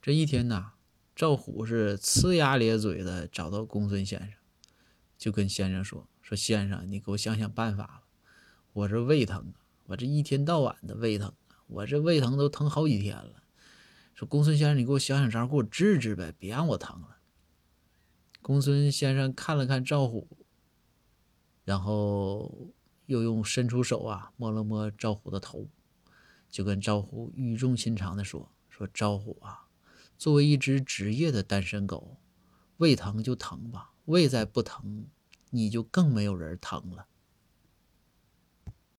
这一天呐，赵虎是呲牙咧嘴的找到公孙先生，就跟先生说：“说先生，你给我想想办法吧，我这胃疼啊，我这一天到晚的胃疼啊，我这胃疼都疼好几天了。说公孙先生，你给我想想招，给我治治呗，别让我疼了。”公孙先生看了看赵虎，然后又用伸出手啊摸了摸赵虎的头，就跟赵虎语重心长的说：“说赵虎啊。”作为一只职业的单身狗，胃疼就疼吧，胃再不疼，你就更没有人疼了。